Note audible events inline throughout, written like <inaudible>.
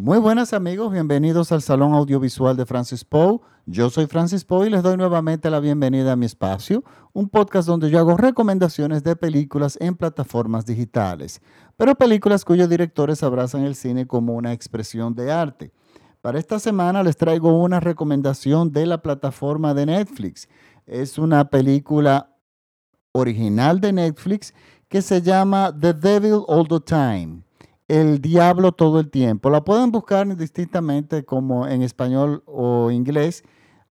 Muy buenas amigos, bienvenidos al Salón Audiovisual de Francis Poe. Yo soy Francis Poe y les doy nuevamente la bienvenida a mi espacio, un podcast donde yo hago recomendaciones de películas en plataformas digitales, pero películas cuyos directores abrazan el cine como una expresión de arte. Para esta semana les traigo una recomendación de la plataforma de Netflix. Es una película original de Netflix que se llama The Devil All the Time el diablo todo el tiempo. La pueden buscar distintamente como en español o inglés.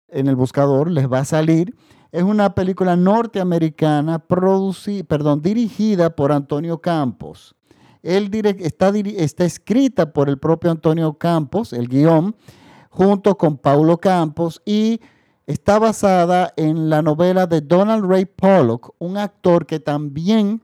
En el buscador les va a salir. Es una película norteamericana perdón, dirigida por Antonio Campos. Él está, está escrita por el propio Antonio Campos, el guion, junto con Paulo Campos y está basada en la novela de Donald Ray Pollock, un actor que también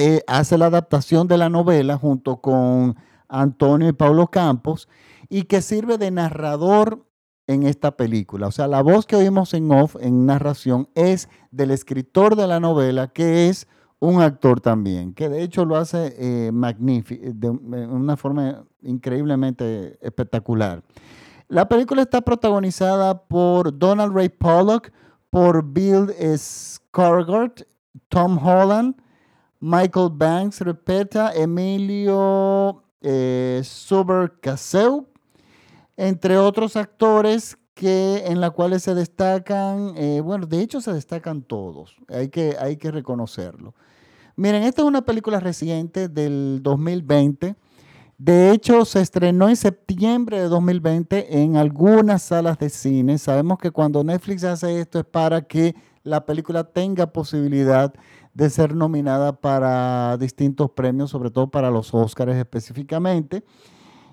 eh, hace la adaptación de la novela junto con Antonio y Pablo Campos y que sirve de narrador en esta película. O sea, la voz que oímos en off, en narración, es del escritor de la novela, que es un actor también, que de hecho lo hace eh, magnífico, de una forma increíblemente espectacular. La película está protagonizada por Donald Ray Pollock, por Bill Skarsgård, Tom Holland, Michael Banks repeta, Emilio eh, entre otros actores que, en la cuales se destacan, eh, bueno, de hecho se destacan todos, hay que, hay que reconocerlo. Miren, esta es una película reciente del 2020. De hecho, se estrenó en septiembre de 2020 en algunas salas de cine. Sabemos que cuando Netflix hace esto es para que la película tenga posibilidad de ser nominada para distintos premios, sobre todo para los Oscars específicamente.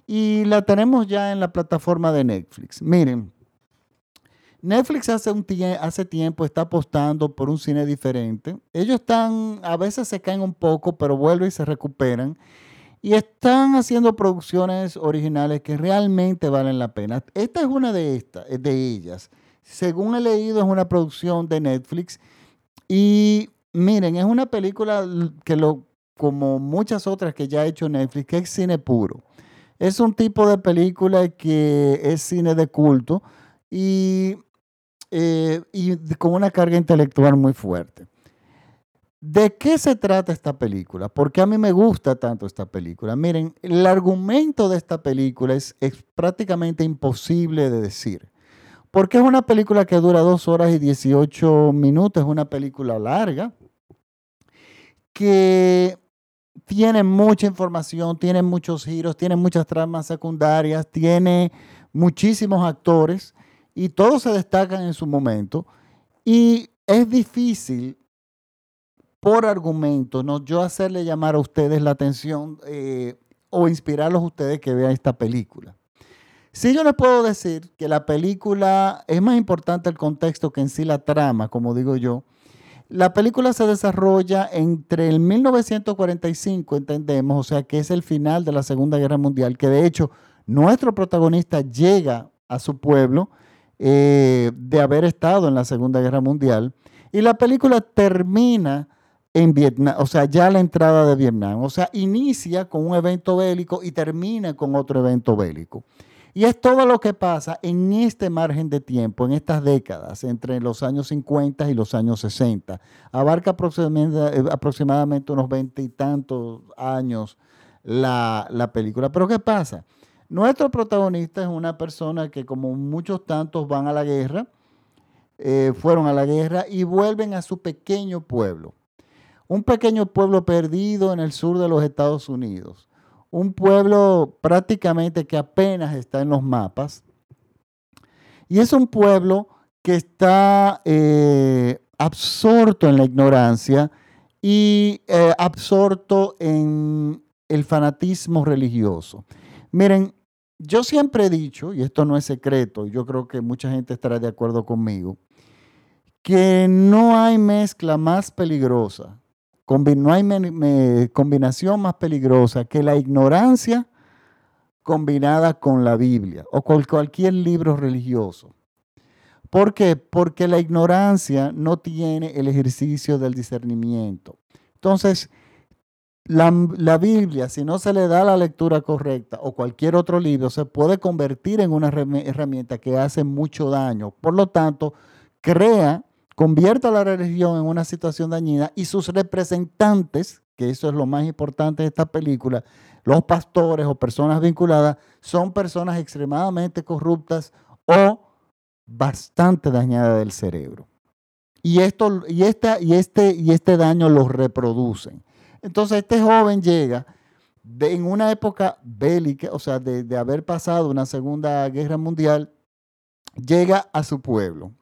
Y la tenemos ya en la plataforma de Netflix. Miren, Netflix hace, un hace tiempo está apostando por un cine diferente. Ellos están, a veces se caen un poco, pero vuelven y se recuperan. Y están haciendo producciones originales que realmente valen la pena. Esta es una de estas, de ellas. Según he leído, es una producción de Netflix. Y Miren, es una película que lo, como muchas otras que ya ha hecho Netflix, que es cine puro. Es un tipo de película que es cine de culto y, eh, y con una carga intelectual muy fuerte. ¿De qué se trata esta película? Porque a mí me gusta tanto esta película. Miren, el argumento de esta película es, es prácticamente imposible de decir. Porque es una película que dura dos horas y 18 minutos, es una película larga que tiene mucha información, tiene muchos giros, tiene muchas tramas secundarias, tiene muchísimos actores y todos se destacan en su momento. Y es difícil, por argumento, ¿no? yo hacerle llamar a ustedes la atención eh, o inspirarlos a ustedes que vean esta película. Si yo les puedo decir que la película es más importante el contexto que en sí la trama, como digo yo, la película se desarrolla entre el 1945, entendemos, o sea que es el final de la Segunda Guerra Mundial, que de hecho nuestro protagonista llega a su pueblo eh, de haber estado en la Segunda Guerra Mundial, y la película termina en Vietnam, o sea, ya la entrada de Vietnam, o sea, inicia con un evento bélico y termina con otro evento bélico. Y es todo lo que pasa en este margen de tiempo, en estas décadas, entre los años 50 y los años 60. Abarca aproximadamente, unos veinte y tantos años la, película. Pero ¿qué pasa? Nuestro protagonista es una persona que como muchos tantos van a la guerra, eh, fueron a la guerra y vuelven a su pequeño pueblo. Un pequeño pueblo perdido en el sur de los Estados Unidos un pueblo prácticamente que apenas está en los mapas. Y es un pueblo que está eh, absorto en la ignorancia y eh, absorto en el fanatismo religioso. Miren, yo siempre he dicho, y esto no es secreto, y yo creo que mucha gente estará de acuerdo conmigo, que no hay mezcla más peligrosa no hay combinación más peligrosa que la ignorancia combinada con la Biblia o con cualquier libro religioso. ¿Por qué? Porque la ignorancia no tiene el ejercicio del discernimiento. Entonces, la, la, Biblia, si no se le da la lectura correcta o cualquier otro libro, se puede convertir en una herramienta que hace mucho daño. Por lo tanto, crea, convierte a la religión en una situación dañina y sus representantes, que eso es lo más importante de esta película, los pastores o personas vinculadas, son personas extremadamente corruptas o bastante dañadas del cerebro. Y, esto, y, esta, y, este, y este daño lo reproducen. Entonces este joven llega en una época bélica, o sea, de, de haber pasado una segunda guerra mundial, llega a su pueblo.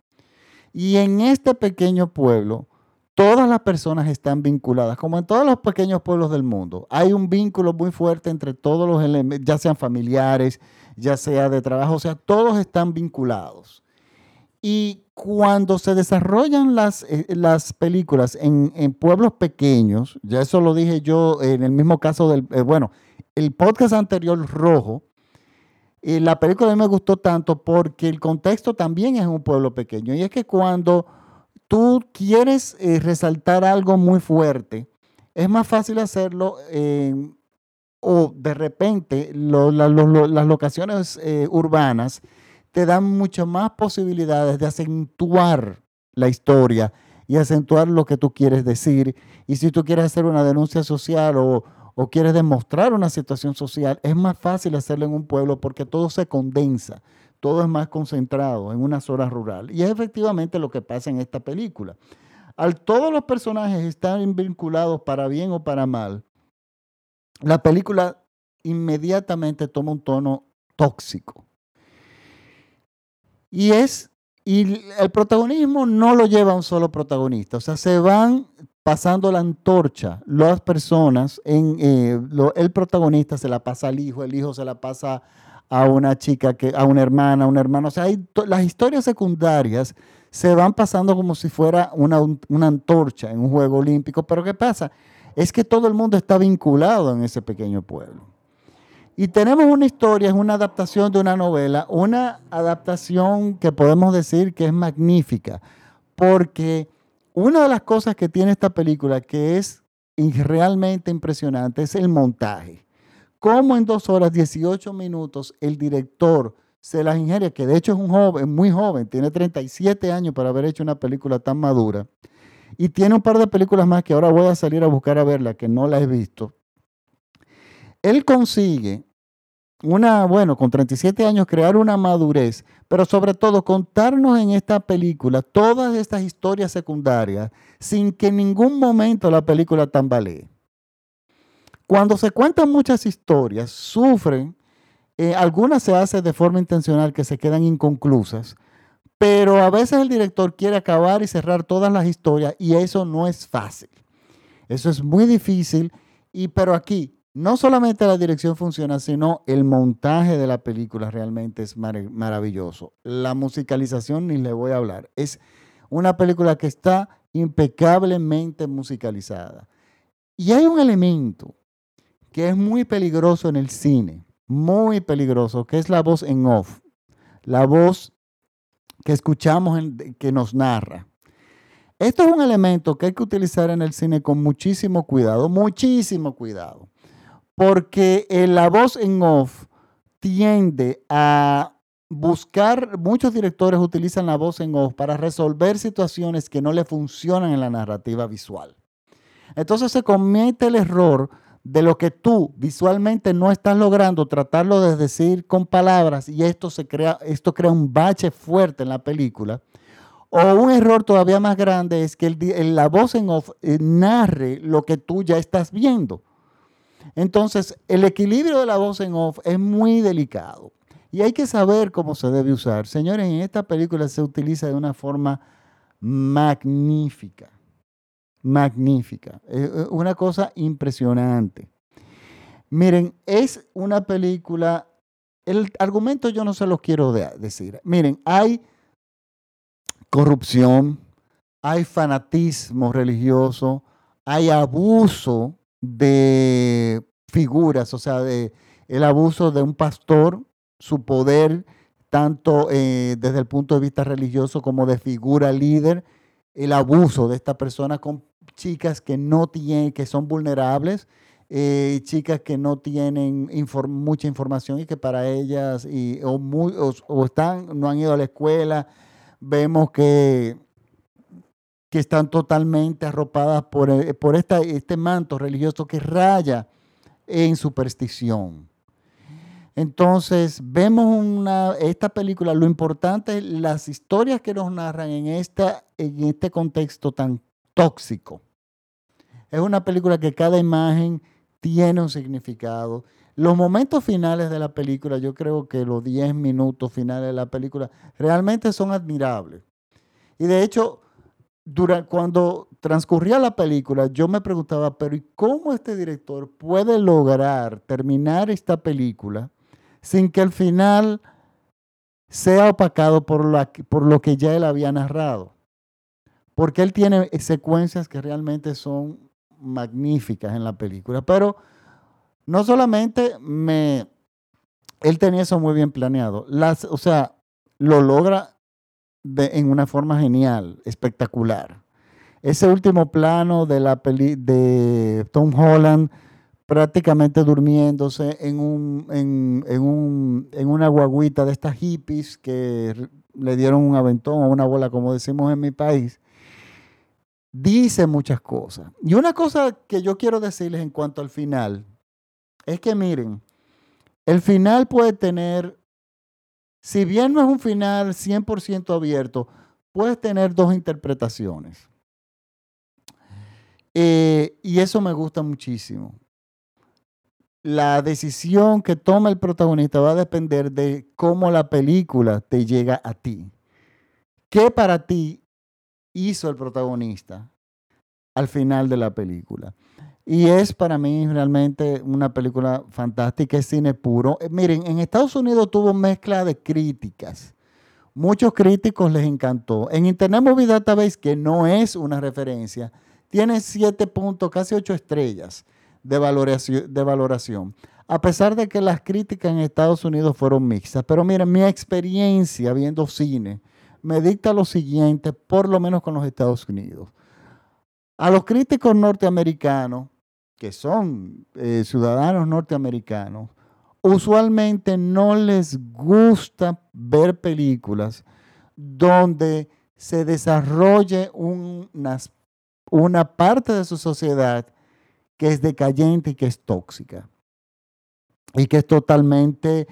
Y en este pequeño pueblo, todas las personas están vinculadas, como en todos los pequeños pueblos del mundo. Hay un vínculo muy fuerte entre todos los elementos, ya sean familiares, ya sea de trabajo, o sea, todos están vinculados. Y cuando se desarrollan las, eh, las películas en, pueblos pequeños, ya eso lo dije yo en el mismo caso del, eh, bueno, el podcast anterior, Rojo, eh, la película a mí me gustó tanto porque el contexto también es un pueblo pequeño. Y es que cuando tú quieres resaltar algo muy fuerte, es más fácil hacerlo o de repente las locaciones urbanas te dan muchas más posibilidades de acentuar la historia y acentuar lo que tú quieres decir. Y si tú quieres hacer una denuncia social o, quieres demostrar una situación social, es más fácil hacerlo en un pueblo porque todo se condensa, todo es más concentrado en una zona rural. Y es efectivamente lo que pasa en esta película. Al todos los personajes están vinculados para bien o para mal, la película inmediatamente toma un tono tóxico. Y es, y el protagonismo no lo lleva un solo protagonista, o sea, se van pasando la antorcha las personas, en, eh, el protagonista se la pasa al hijo, el hijo se la pasa a una chica, que, a una hermana, a un hermano, o sea, las historias secundarias se van pasando como si fuera una, una antorcha en un juego olímpico, pero ¿qué pasa? Es que todo el mundo está vinculado en ese pequeño pueblo. Y tenemos una historia, es una adaptación de una novela, una adaptación que podemos decir que es magnífica, porque una de las cosas que tiene esta película que es realmente impresionante es el montaje. Cómo en dos horas 18 minutos el director se las ingeria, que de hecho es un joven, muy joven, tiene 37 años para haber hecho una película tan madura, y tiene un par de películas más que ahora voy a salir a buscar a verla, que no la he visto él consigue una, bueno, con 37 años, crear una madurez, pero sobre todo contarnos en esta película todas estas historias secundarias sin que en ningún momento la película tambalee. Cuando se cuentan muchas historias, sufren, eh, algunas se hacen de forma intencional que se quedan inconclusas, pero a veces el director quiere acabar y cerrar todas las historias y eso no es fácil. Eso es muy difícil, y, pero aquí no solamente la dirección funciona, sino el montaje de la película realmente es maravilloso. La musicalización ni le voy a hablar. Es una película que está impecablemente musicalizada. Y hay un elemento que es muy peligroso en el cine, muy peligroso, que es la voz en off, la voz que escuchamos, que nos narra. Esto es un elemento que hay que utilizar en el cine con muchísimo cuidado, muchísimo cuidado porque eh, la voz en off tiende a buscar, muchos directores utilizan la voz en off para resolver situaciones que no le funcionan en la narrativa visual. Entonces se comete el error de lo que tú visualmente no estás logrando tratarlo de decir con palabras y esto se crea esto crea un bache fuerte en la película. O un error todavía más grande es que la voz en off eh, narre lo que tú ya estás viendo. Entonces, el equilibrio de la voz en off es muy delicado y hay que saber cómo se debe usar. Señores, en esta película se utiliza de una forma magnífica, magnífica, una cosa impresionante. Miren, es una película, el argumento yo no se los quiero decir. Miren, hay corrupción, hay fanatismo religioso, hay abuso de figuras, o sea, de el abuso de un pastor, su poder, tanto eh, desde el punto de vista religioso como de figura líder, el abuso de esta persona con chicas que no tienen, que son vulnerables, eh, chicas que no tienen mucha información y que para ellas y, o, o, están, no han ido a la escuela. Vemos que, que están totalmente arropadas por, eh, por esta, este manto religioso que raya en superstición. Entonces, vemos una, esta película, lo importante es las historias que nos narran en, esta, en este contexto tan tóxico. Es una película que cada imagen tiene un significado. Los momentos finales de la película, yo creo que los 10 minutos finales de la película, realmente son admirables. Y de hecho, cuando transcurría la película, yo me preguntaba, pero ¿y cómo este director puede lograr terminar esta película sin que al final sea opacado por, lo que ya él había narrado? Porque él tiene secuencias que realmente son magníficas en la película, pero no solamente me... Él tenía eso muy bien planeado, las, o sea, lo logra en una forma genial, espectacular. Ese último plano de la peli de Tom Holland prácticamente durmiéndose en, un, en, en, un, en una guaguita de estas hippies que le dieron un aventón o una bola, como decimos en mi país, dice muchas cosas. Y una cosa que yo quiero decirles en cuanto al final es que miren, el final puede tener, si bien no es un final 100% abierto, puede tener dos interpretaciones. Eh, y eso me gusta muchísimo. La decisión que toma el protagonista va a depender de cómo la película te llega a ti. ¿Qué para ti hizo el protagonista al final de la película. Y es para mí realmente una película fantástica, es cine puro. Eh, miren, en Estados Unidos tuvo mezcla de críticas. Muchos críticos les encantó. En Internet Movie Database, que no es una referencia, tiene siete puntos, casi ocho estrellas de valoración, de valoración. A pesar de que las críticas en Estados Unidos fueron mixtas. Pero miren, mi experiencia viendo cine me dicta lo siguiente, por lo menos con los Estados Unidos. A los críticos norteamericanos, que son eh, ciudadanos norteamericanos, usualmente no les gusta ver películas donde se desarrolle una parte de su sociedad que es decayente y que es tóxica y que es totalmente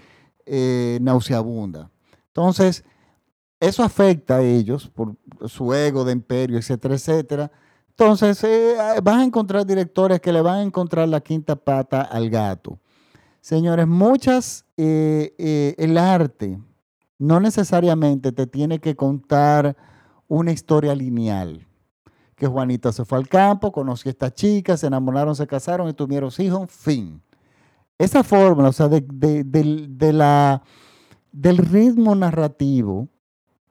eh, nauseabunda. Entonces, eso afecta a ellos por su ego de imperio, etcétera, etcétera. Entonces, eh, vas a encontrar directores que le van a encontrar la quinta pata al gato. Señores, muchas, eh, eh, el arte no necesariamente te tiene que contar una historia lineal. Que Juanita se fue al campo, conoció a esta chica, se enamoraron, se casaron y tuvieron hijos, fin. Esa fórmula, o sea, de la, del ritmo narrativo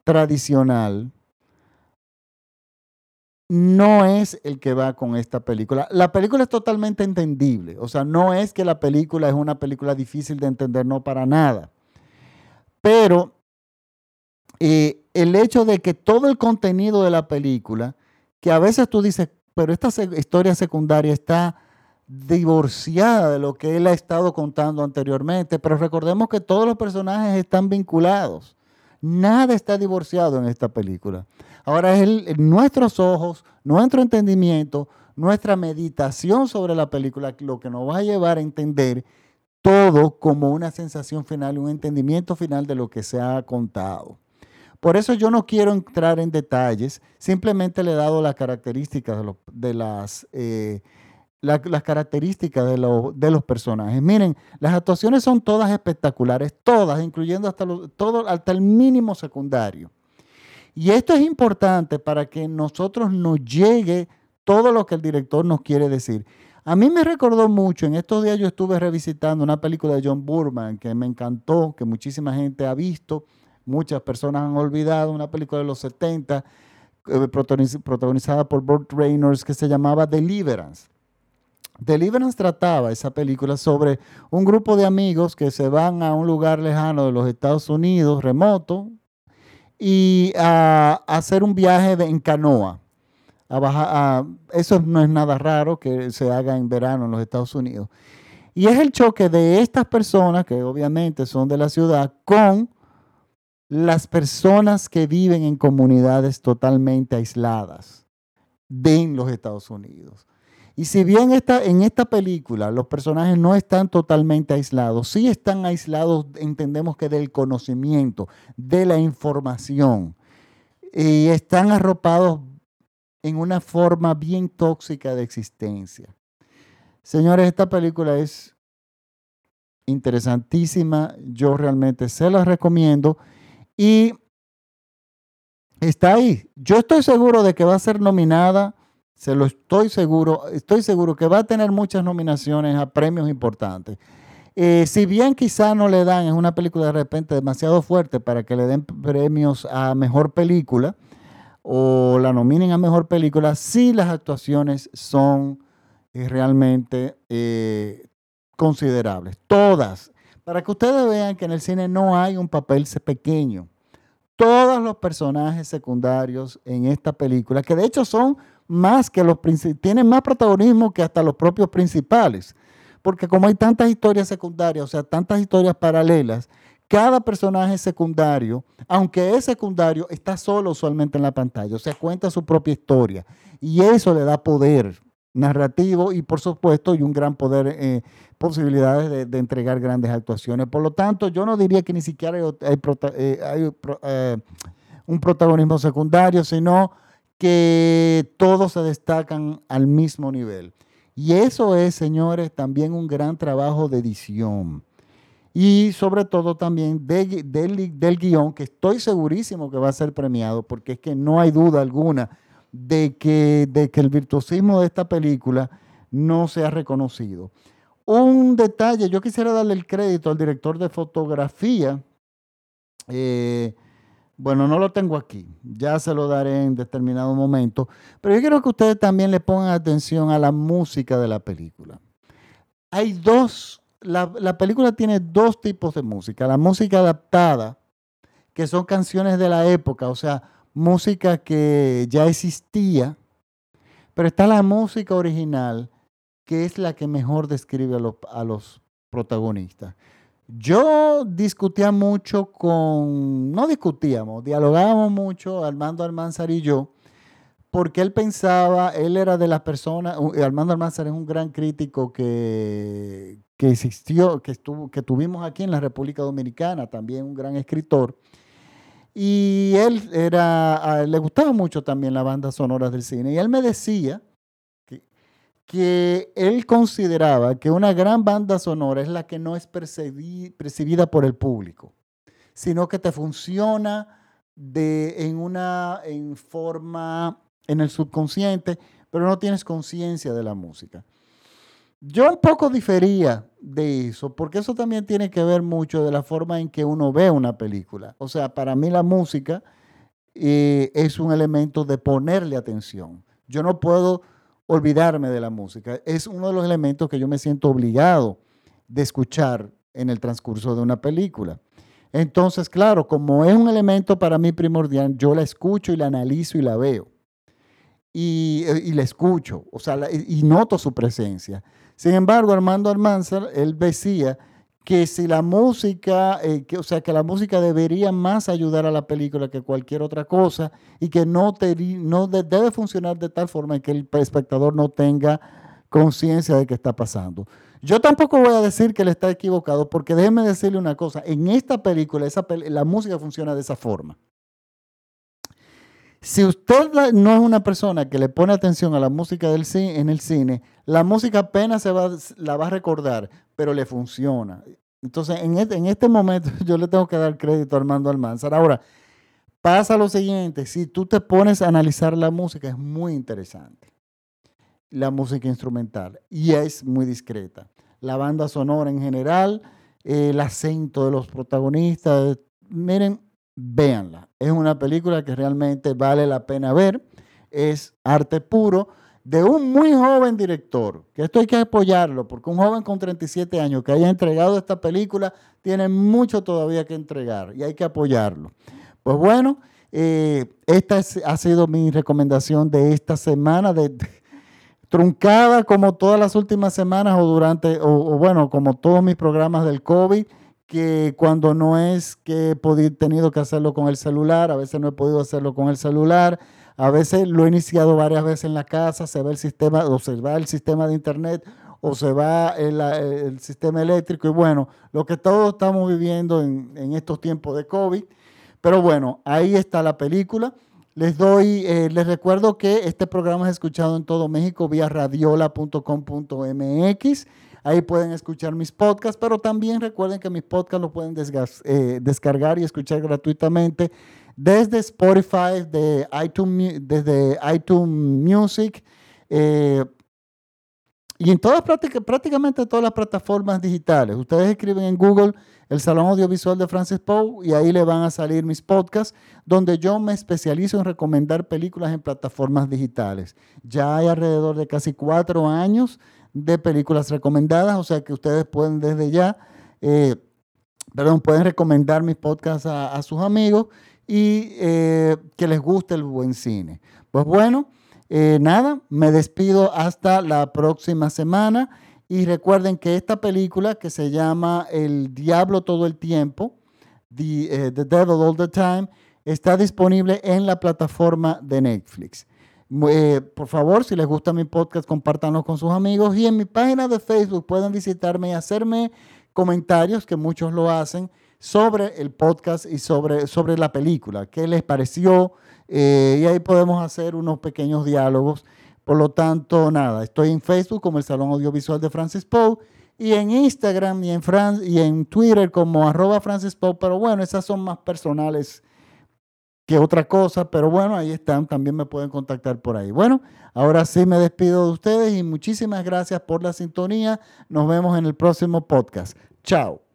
tradicional, no es el que va con esta película. La película es totalmente entendible, o sea, no es que la película es una película difícil de entender, no para nada. Pero eh, el hecho de que todo el contenido de la película, que a veces tú dices, pero esta historia secundaria está divorciada de lo que él ha estado contando anteriormente, pero recordemos que todos los personajes están vinculados. Nada está divorciado en esta película. Ahora es nuestros ojos, nuestro entendimiento, nuestra meditación sobre la película lo que nos va a llevar a entender todo como una sensación final, un entendimiento final de lo que se ha contado. Por eso yo no quiero entrar en detalles, simplemente le he dado las características de, las... Eh, las características de, de, los personajes. Miren, las actuaciones son todas espectaculares, todas, incluyendo hasta, todo, hasta el mínimo secundario. Y esto es importante para que nosotros nos llegue todo lo que el director nos quiere decir. A mí me recordó mucho, en estos días yo estuve revisitando una película de John Burman que me encantó, que muchísima gente ha visto, muchas personas han olvidado, una película de los 70 eh, protagonizada por Burt Reynolds que se llamaba Deliverance. Deliverance trataba esa película sobre un grupo de amigos que se van a un lugar lejano de los Estados Unidos, remoto, y a, hacer un viaje en canoa eso no es nada raro que se haga en verano en los Estados Unidos. Y es el choque de estas personas, que obviamente son de la ciudad, con las personas que viven en comunidades totalmente aisladas de los Estados Unidos. Y si bien en esta película los personajes no están totalmente aislados, sí están aislados, entendemos que del conocimiento, de la información, y están arropados en una forma bien tóxica de existencia. Señores, esta película es interesantísima, yo realmente se la recomiendo y está ahí. Yo estoy seguro de que va a ser nominada, se lo estoy seguro, estoy seguro que va a tener muchas nominaciones a premios importantes. Eh, si bien quizá no le dan, es una película de repente demasiado fuerte para que le den premios a mejor película o la nominen a mejor película, sí las actuaciones son eh, realmente eh, considerables, todas, para que ustedes vean que en el cine no hay un papel pequeño. Todos los personajes secundarios en esta película, que de hecho son más que los tienen más protagonismo que hasta los propios principales, porque como hay tantas historias secundarias, o sea, tantas historias paralelas, cada personaje secundario, aunque es secundario, está solo usualmente en la pantalla, o sea, cuenta su propia historia. Y eso le da poder narrativo y, por supuesto, y un gran poder, eh, posibilidades de, entregar grandes actuaciones. Por lo tanto, yo no diría que ni siquiera hay, eh, eh, un protagonismo secundario, sino que todos se destacan al mismo nivel. Y eso es, señores, también un gran trabajo de edición y sobre todo también del, guion, que estoy segurísimo que va a ser premiado, porque es que no hay duda alguna de que, de que el virtuosismo de esta película no se ha reconocido. Un detalle, yo quisiera darle el crédito al director de fotografía. Eh, bueno, no lo tengo aquí, ya se lo daré en determinado momento, pero yo quiero que ustedes también le pongan atención a la música de la película. Hay dos la, película tiene dos tipos de música. La música adaptada, que son canciones de la época, o sea, música que ya existía, pero está la música original, que es la que mejor describe a los, protagonistas. Yo discutía mucho con, no discutíamos, dialogábamos mucho, Armando Almanzar y yo, porque él pensaba, él era de las personas, Armando Almanzar es un gran crítico que, que existió, que, estuvo, que tuvimos aquí en la República Dominicana, también un gran escritor. Y él era, le gustaba mucho también la banda sonora del cine. Y él me decía que él consideraba que una gran banda sonora es la que no es percibida por el público, sino que te funciona de, en una en forma en el subconsciente, pero no tienes conciencia de la música. Yo un poco difería de eso, porque eso también tiene que ver mucho de la forma en que uno ve una película. O sea, para mí la música eh, es un elemento de ponerle atención. Yo no puedo olvidarme de la música. Es uno de los elementos que yo me siento obligado de escuchar en el transcurso de una película. Entonces, claro, como es un elemento para mí primordial, yo la escucho y la analizo y la veo. Y, eh, la escucho, o sea, y noto su presencia. Sin embargo, Armando Almanzar, él decía que si la música, eh, que, o sea, que la música debería más ayudar a la película que cualquier otra cosa y que no, debe funcionar de tal forma que el espectador no tenga conciencia de que está pasando. Yo tampoco voy a decir que él está equivocado, porque déjeme decirle una cosa, en esta película esa, la música funciona de esa forma. Si usted no es una persona que le pone atención a la música del en el cine, la música apenas se va, la va a recordar, pero le funciona. Entonces, en este, en este momento <laughs> yo le tengo que dar crédito a Armando Almanzar. Ahora, pasa lo siguiente, si tú te pones a analizar la música, es muy interesante. La música instrumental, y es muy discreta. La banda sonora en general, el acento de los protagonistas, miren, véanla. Es una película que realmente vale la pena ver. Es arte puro de un muy joven director, que esto hay que apoyarlo, porque un joven con 37 años que haya entregado esta película tiene mucho todavía que entregar y hay que apoyarlo. Pues bueno, Eh, esta ha sido mi recomendación de esta semana, de, truncada como todas las últimas semanas o durante, o, bueno, como todos mis programas del COVID, que cuando no es que he tenido que hacerlo con el celular, a veces no he podido hacerlo con el celular, a veces lo he iniciado varias veces en la casa, se ve el sistema, o se va el sistema de internet, o se va el, sistema eléctrico, y bueno, lo que todos estamos viviendo en, en estos tiempos de COVID. Pero bueno, ahí está la película. Les doy, eh, les recuerdo que este programa es escuchado en todo México vía radiola.com.mx. Ahí pueden escuchar mis podcasts, pero también recuerden que mis podcasts los pueden eh, descargar y escuchar gratuitamente desde Spotify, de iTunes, desde iTunes Music eh, y en todas prácticamente todas las plataformas digitales. Ustedes escriben en Google el Salón Audiovisual de Francis Poe y ahí le van a salir mis podcasts donde yo me especializo en recomendar películas en plataformas digitales. Ya hay alrededor de casi cuatro años de películas recomendadas, o sea que ustedes pueden desde ya, eh, perdón, pueden recomendar mis podcasts a, sus amigos y eh, que les guste el buen cine. Pues bueno, eh, nada, me despido hasta la próxima semana. Y recuerden que esta película que se llama El Diablo todo el tiempo, The, the Devil All the Time, está disponible en la plataforma de Netflix. Eh, por favor, si les gusta mi podcast, compártanlo con sus amigos. Y en mi página de Facebook pueden visitarme y hacerme comentarios, que muchos lo hacen, sobre el podcast y sobre, sobre la película. ¿Qué les pareció? Eh, y ahí podemos hacer unos pequeños diálogos por lo tanto, nada, estoy en Facebook como el Salón Audiovisual de Francis Poe y en Instagram y en, y en Twitter como arroba Francis Poe, pero bueno, esas son más personales que otra cosa, pero bueno, ahí están, también me pueden contactar por ahí. Bueno, ahora sí me despido de ustedes y muchísimas gracias por la sintonía. Nos vemos en el próximo podcast. Chao.